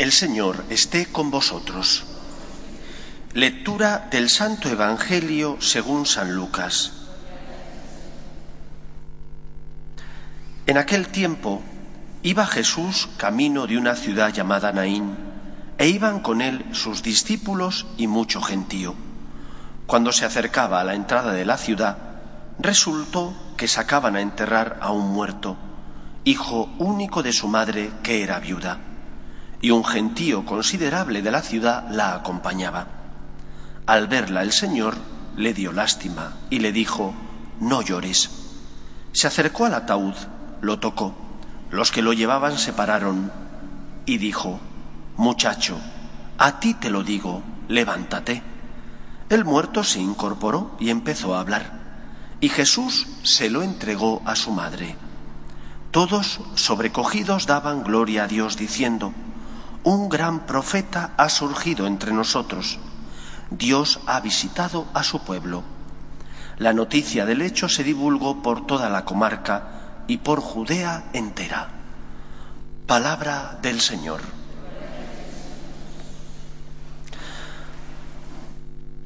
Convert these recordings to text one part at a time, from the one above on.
El Señor esté con vosotros. Lectura del Santo Evangelio según San Lucas. En aquel tiempo iba Jesús camino de una ciudad llamada Naín, e iban con él sus discípulos y mucho gentío. Cuando se acercaba a la entrada de la ciudad, resultó que sacaban a enterrar a un muerto, hijo único de su madre que era viuda y un gentío considerable de la ciudad la acompañaba. Al verla el Señor le dio lástima y le dijo, no llores. Se acercó al ataúd, lo tocó, los que lo llevaban se pararon y dijo, muchacho, a ti te lo digo, levántate. El muerto se incorporó y empezó a hablar, y Jesús se lo entregó a su madre. Todos, sobrecogidos, daban gloria a Dios, diciendo, un gran profeta ha surgido entre nosotros. Dios ha visitado a su pueblo. La noticia del hecho se divulgó por toda la comarca y por Judea entera. Palabra del Señor.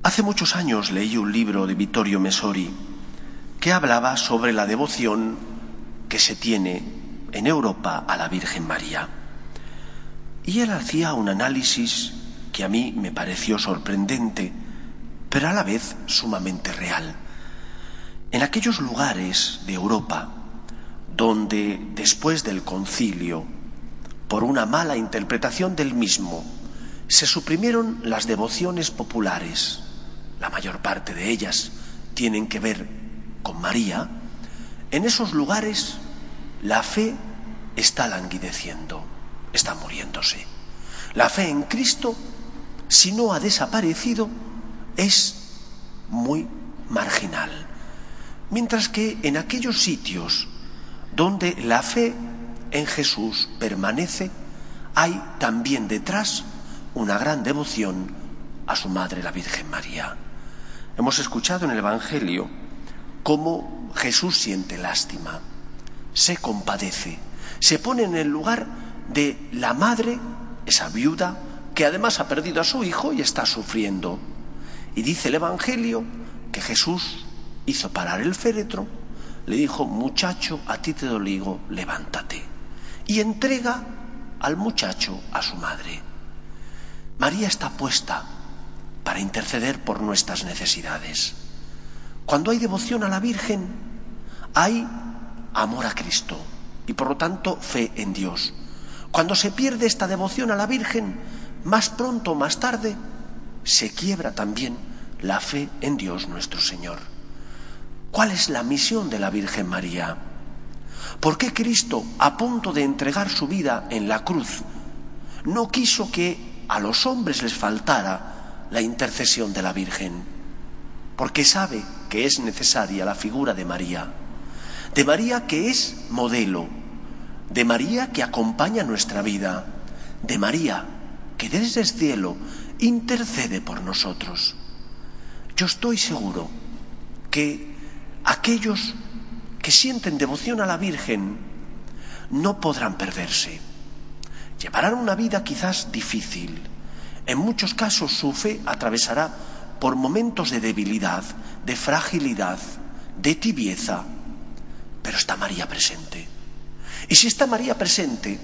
Hace muchos años leí un libro de Vittorio Messori que hablaba sobre la devoción que se tiene en Europa a la Virgen María. Y él hacía un análisis que a mí me pareció sorprendente, pero a la vez sumamente real. En aquellos lugares de Europa donde después del concilio, por una mala interpretación del mismo, se suprimieron las devociones populares, la mayor parte de ellas tienen que ver con María, en esos lugares la fe está languideciendo está muriéndose. La fe en Cristo, si no ha desaparecido, es muy marginal. Mientras que en aquellos sitios donde la fe en Jesús permanece, hay también detrás una gran devoción a su Madre la Virgen María. Hemos escuchado en el Evangelio cómo Jesús siente lástima, se compadece, se pone en el lugar de la madre, esa viuda, que además ha perdido a su hijo y está sufriendo. Y dice el Evangelio que Jesús hizo parar el féretro, le dijo, muchacho, a ti te doligo, levántate. Y entrega al muchacho a su madre. María está puesta para interceder por nuestras necesidades. Cuando hay devoción a la Virgen, hay amor a Cristo y por lo tanto fe en Dios. Cuando se pierde esta devoción a la Virgen, más pronto o más tarde, se quiebra también la fe en Dios nuestro Señor. ¿Cuál es la misión de la Virgen María? ¿Por qué Cristo, a punto de entregar su vida en la cruz, no quiso que a los hombres les faltara la intercesión de la Virgen? Porque sabe que es necesaria la figura de María, de María que es modelo, de María que acompaña nuestra vida, de María que desde el cielo intercede por nosotros. Yo estoy seguro que aquellos que sienten devoción a la Virgen no podrán perderse. Llevarán una vida quizás difícil. En muchos casos su fe atravesará por momentos de debilidad, de fragilidad, de tibieza, pero está María presente. Y si está María presente,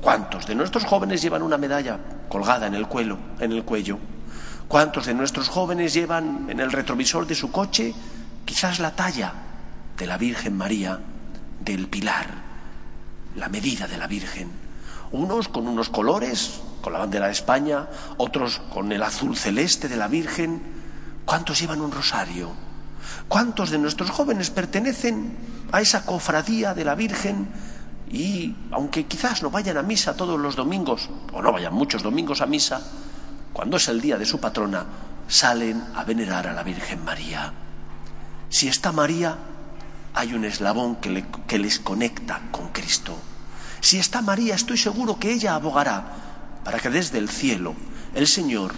¿cuántos de nuestros jóvenes llevan una medalla colgada en el cuello, en el cuello? ¿Cuántos de nuestros jóvenes llevan en el retrovisor de su coche quizás la talla de la Virgen María, del pilar, la medida de la Virgen? Unos con unos colores, con la bandera de España, otros con el azul celeste de la Virgen. ¿Cuántos llevan un rosario? ¿Cuántos de nuestros jóvenes pertenecen a esa cofradía de la Virgen y aunque quizás no vayan a misa todos los domingos, o no vayan muchos domingos a misa, cuando es el día de su patrona, salen a venerar a la Virgen María. Si está María, hay un eslabón que, les conecta con Cristo. Si está María, estoy seguro que ella abogará para que desde el cielo el Señor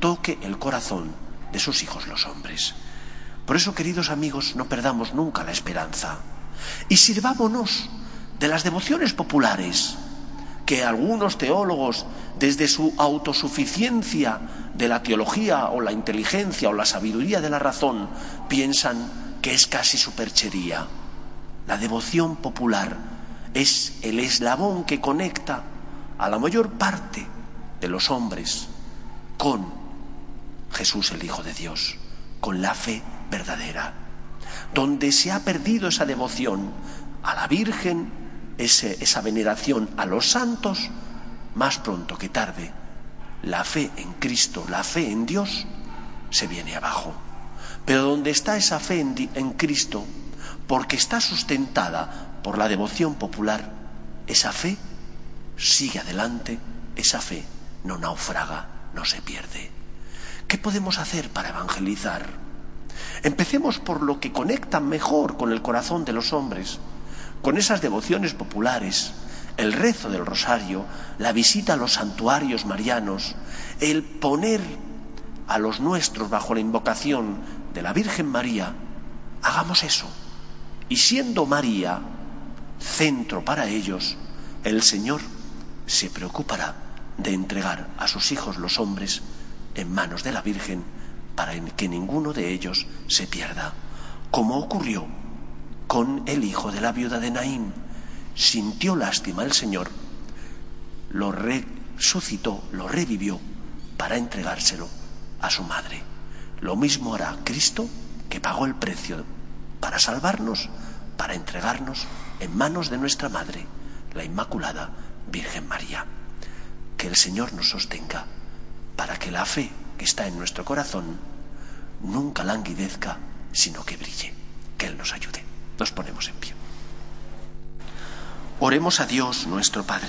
toque el corazón de sus hijos los hombres. Por eso, queridos amigos, no perdamos nunca la esperanza y sirvámonos de las devociones populares que algunos teólogos, desde su autosuficiencia de la teología o la inteligencia o la sabiduría de la razón, piensan que es casi superchería. La devoción popular es el eslabón que conecta a la mayor parte de los hombres con Jesús el Hijo de Dios, con la fe verdadera. Donde se ha perdido esa devoción a la Virgen, esa veneración a los santos, más pronto que tarde, la fe en Cristo, la fe en Dios, se viene abajo. Pero donde está esa fe en, Cristo, porque está sustentada por la devoción popular, esa fe sigue adelante, esa fe no naufraga, no se pierde. ¿Qué podemos hacer para evangelizar? Empecemos por lo que conecta mejor con el corazón de los hombres, con esas devociones populares, el rezo del rosario, la visita a los santuarios marianos, el poner a los nuestros bajo la invocación de la Virgen María, hagamos eso. Y siendo María centro para ellos, el Señor se preocupará de entregar a sus hijos los hombres en manos de la Virgen para que ninguno de ellos se pierda, como ocurrió con el hijo de la viuda de Naín. Sintió lástima el Señor, lo resucitó, lo revivió para entregárselo a su madre. Lo mismo hará Cristo, que pagó el precio para salvarnos, para entregarnos en manos de nuestra Madre, la Inmaculada Virgen María. Que el Señor nos sostenga para que la fe que está en nuestro corazón nunca languidezca, sino que brille. Que Él nos ayude. Nos ponemos en pie. Oremos a Dios nuestro Padre.